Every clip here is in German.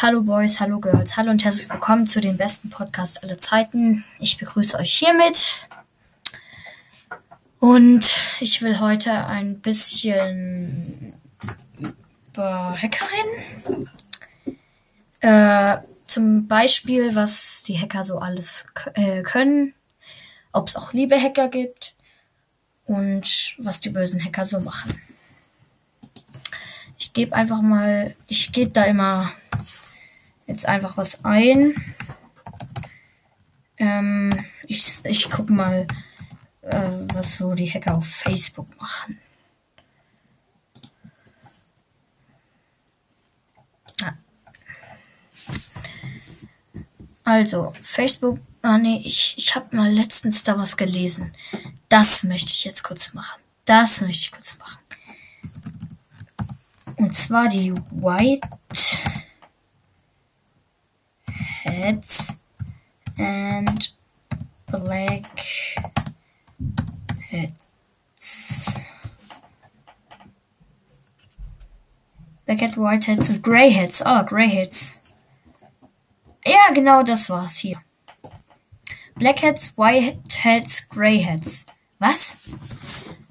Hallo Boys, hallo Girls, hallo und herzlich willkommen zu dem besten Podcast aller Zeiten. Ich begrüße euch hiermit. Und ich will heute ein bisschen über Hacker reden. Äh, zum Beispiel, was die Hacker so alles äh, können, ob es auch liebe Hacker gibt und was die bösen Hacker so machen. Ich gebe einfach mal, ich gebe da immer jetzt einfach was ein. Ähm, ich, ich guck mal, äh, was so die Hacker auf Facebook machen. Ah. Also, Facebook, ah nee, ich, ich habe mal letztens da was gelesen. Das möchte ich jetzt kurz machen. Das möchte ich kurz machen. Und zwar die White Heads and Black Heads. Blackhead, Whiteheads und Greyheads. Oh, Greyheads. Ja, genau das war's hier. Blackheads, Whiteheads, Greyheads. Was?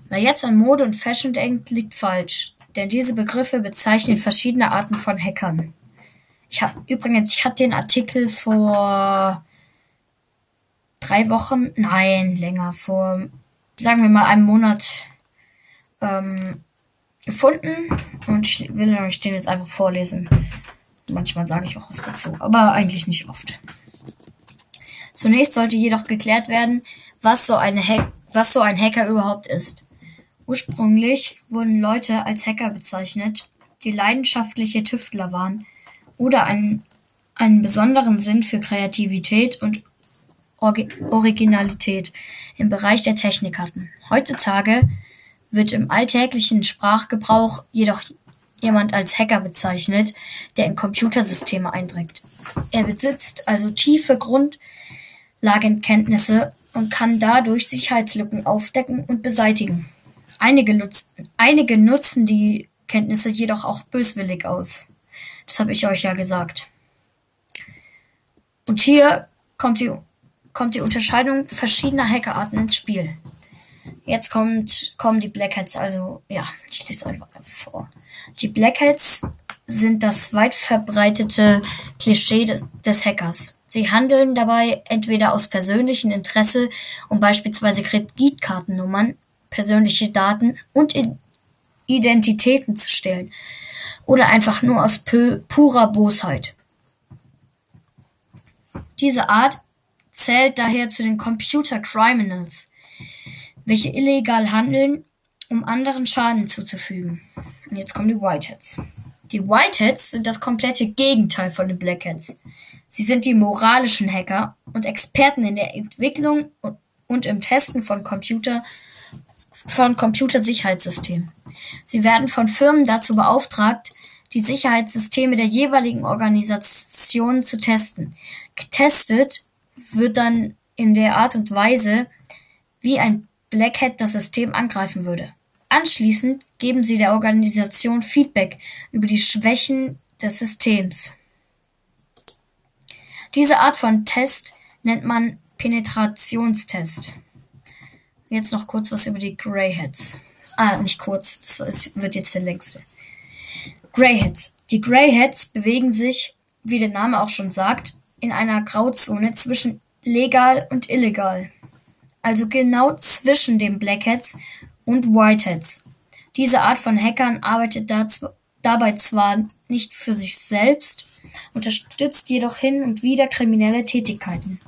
Wer jetzt an Mode und Fashion denkt, liegt falsch, denn diese Begriffe bezeichnen verschiedene Arten von Hackern. Ich habe übrigens, ich habe den Artikel vor drei Wochen, nein, länger, vor, sagen wir mal, einem Monat ähm, gefunden und ich will euch den jetzt einfach vorlesen. Manchmal sage ich auch was dazu, aber eigentlich nicht oft. Zunächst sollte jedoch geklärt werden, was so, Hack was so ein Hacker überhaupt ist. Ursprünglich wurden Leute als Hacker bezeichnet, die leidenschaftliche Tüftler waren oder einen, einen besonderen Sinn für Kreativität und Originalität im Bereich der Technik hatten. Heutzutage wird im alltäglichen Sprachgebrauch jedoch jemand als Hacker bezeichnet, der in Computersysteme eindringt. Er besitzt also tiefe Grundlagenkenntnisse und kann dadurch Sicherheitslücken aufdecken und beseitigen. Einige, nutzen, einige nutzen die Kenntnisse jedoch auch böswillig aus. Das habe ich euch ja gesagt. Und hier kommt die, kommt die Unterscheidung verschiedener Hackerarten ins Spiel. Jetzt kommt, kommen die Blackheads, also ja, ich lese einfach vor. Die Blackheads sind das weit verbreitete Klischee des, des Hackers. Sie handeln dabei entweder aus persönlichem Interesse, um beispielsweise Kreditkartennummern, persönliche Daten und Identitäten zu stehlen, oder einfach nur aus purer Bosheit. Diese Art zählt daher zu den Computer Criminals, welche illegal handeln, um anderen Schaden zuzufügen. Und jetzt kommen die Whiteheads. Die Whiteheads sind das komplette Gegenteil von den Blackheads. Sie sind die moralischen Hacker und Experten in der Entwicklung und im Testen von Computer von Computersicherheitssystemen. Sie werden von Firmen dazu beauftragt, die Sicherheitssysteme der jeweiligen Organisation zu testen. Getestet wird dann in der Art und Weise, wie ein Black Hat das System angreifen würde. Anschließend geben sie der Organisation Feedback über die Schwächen des Systems. Diese Art von Test nennt man Penetrationstest. Jetzt noch kurz was über die Greyheads. Ah, nicht kurz, das ist, wird jetzt der längste. Greyheads. Die Greyheads bewegen sich, wie der Name auch schon sagt, in einer Grauzone zwischen legal und illegal. Also genau zwischen den Blackheads und Whiteheads. Diese Art von Hackern arbeitet dabei zwar nicht für sich selbst, unterstützt jedoch hin und wieder kriminelle Tätigkeiten.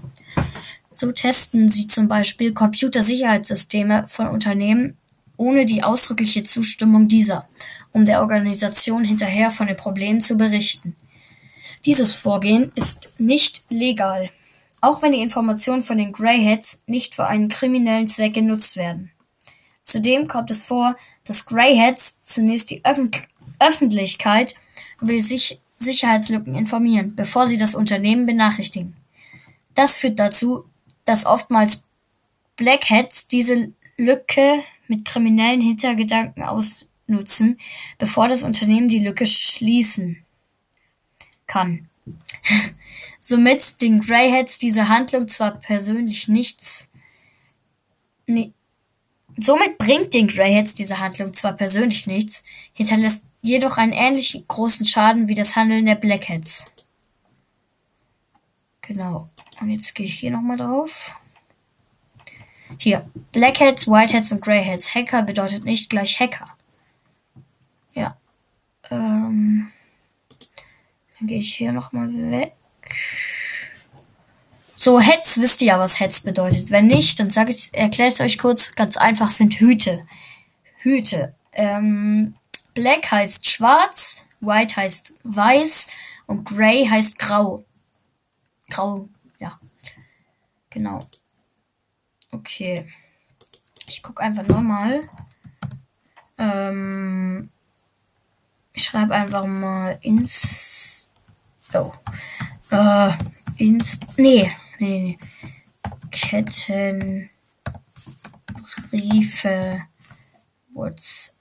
So testen sie zum Beispiel Computersicherheitssysteme von Unternehmen ohne die ausdrückliche Zustimmung dieser, um der Organisation hinterher von den Problemen zu berichten. Dieses Vorgehen ist nicht legal, auch wenn die Informationen von den Greyheads nicht für einen kriminellen Zweck genutzt werden. Zudem kommt es vor, dass Greyheads zunächst die Öffentlich Öffentlichkeit über die Sich Sicherheitslücken informieren, bevor sie das Unternehmen benachrichtigen. Das führt dazu, dass oftmals Blackheads diese Lücke mit kriminellen Hintergedanken ausnutzen, bevor das Unternehmen die Lücke schließen kann. Somit den Greyheads diese Handlung zwar persönlich nichts. Nee, somit bringt den Greyheads diese Handlung zwar persönlich nichts, hinterlässt jedoch einen ähnlich großen Schaden wie das Handeln der Blackheads. Genau. Und jetzt gehe ich hier nochmal drauf. Hier. Blackheads, Whiteheads und Greyheads. Hacker bedeutet nicht gleich Hacker. Ja. Ähm. Dann gehe ich hier nochmal weg. So, Heads wisst ihr ja, was Heads bedeutet. Wenn nicht, dann sage ich, erkläre ich es euch kurz. Ganz einfach sind Hüte. Hüte. Ähm, Black heißt schwarz, White heißt weiß und Grey heißt grau. Grau, ja. Genau. Okay. Ich gucke einfach nochmal. Ähm, ich schreibe einfach mal ins. Oh. Äh, ins. Nee, nee, nee. Kettenbriefe. WhatsApp.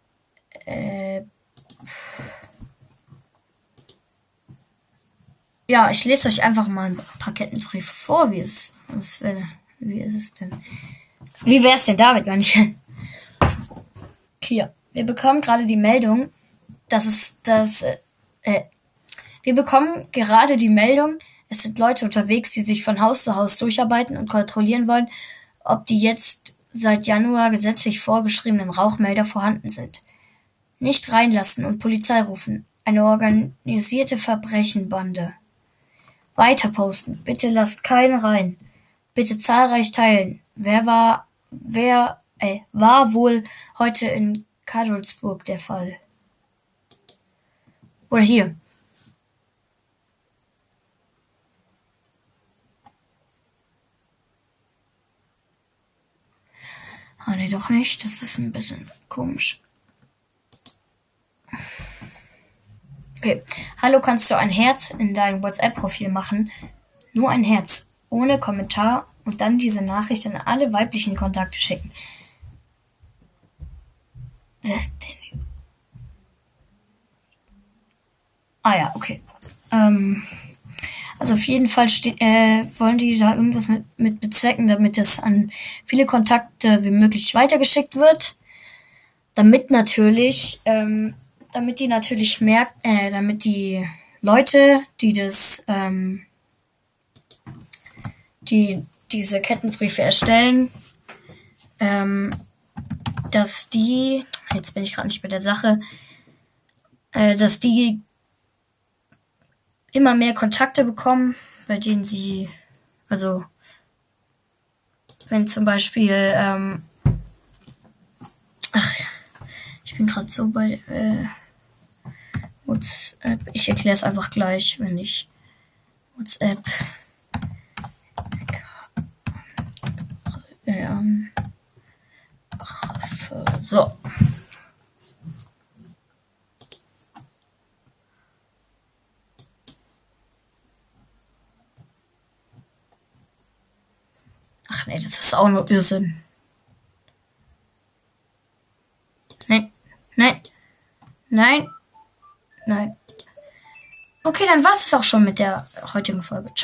Ja, ich lese euch einfach mal ein paar Kettenbriefe vor. Wie ist, was, wie ist es denn? Wie wäre es denn damit, manche? Hier, wir bekommen gerade die Meldung, dass es das. Äh, wir bekommen gerade die Meldung, es sind Leute unterwegs, die sich von Haus zu Haus durcharbeiten und kontrollieren wollen, ob die jetzt seit Januar gesetzlich vorgeschriebenen Rauchmelder vorhanden sind. Nicht reinlassen und Polizei rufen. Eine organisierte Verbrechenbande. Weiter posten. Bitte lasst keinen rein. Bitte zahlreich teilen. Wer war, wer, äh, war wohl heute in Kadolsburg der Fall? Oder hier. Ah, nee, doch nicht. Das ist ein bisschen komisch. Okay. Hallo, kannst du ein Herz in dein WhatsApp-Profil machen? Nur ein Herz. Ohne Kommentar und dann diese Nachricht an alle weiblichen Kontakte schicken. Ah ja, okay. Ähm, also auf jeden Fall äh, wollen die da irgendwas mit, mit bezwecken, damit es an viele Kontakte wie möglich weitergeschickt wird. Damit natürlich, ähm, damit die natürlich merken, äh, damit die Leute, die das, ähm, die diese Kettenbriefe erstellen, ähm, dass die, jetzt bin ich gerade nicht bei der Sache, äh, dass die immer mehr Kontakte bekommen, bei denen sie, also wenn zum Beispiel, ähm, ach ich bin gerade so bei äh, WhatsApp, ich erkläre es einfach gleich, wenn ich WhatsApp ähm, so. Ach nee, das ist auch nur Irrsinn. Nein, nein, nein, nein. Okay, dann war es auch schon mit der heutigen Folge. Ciao.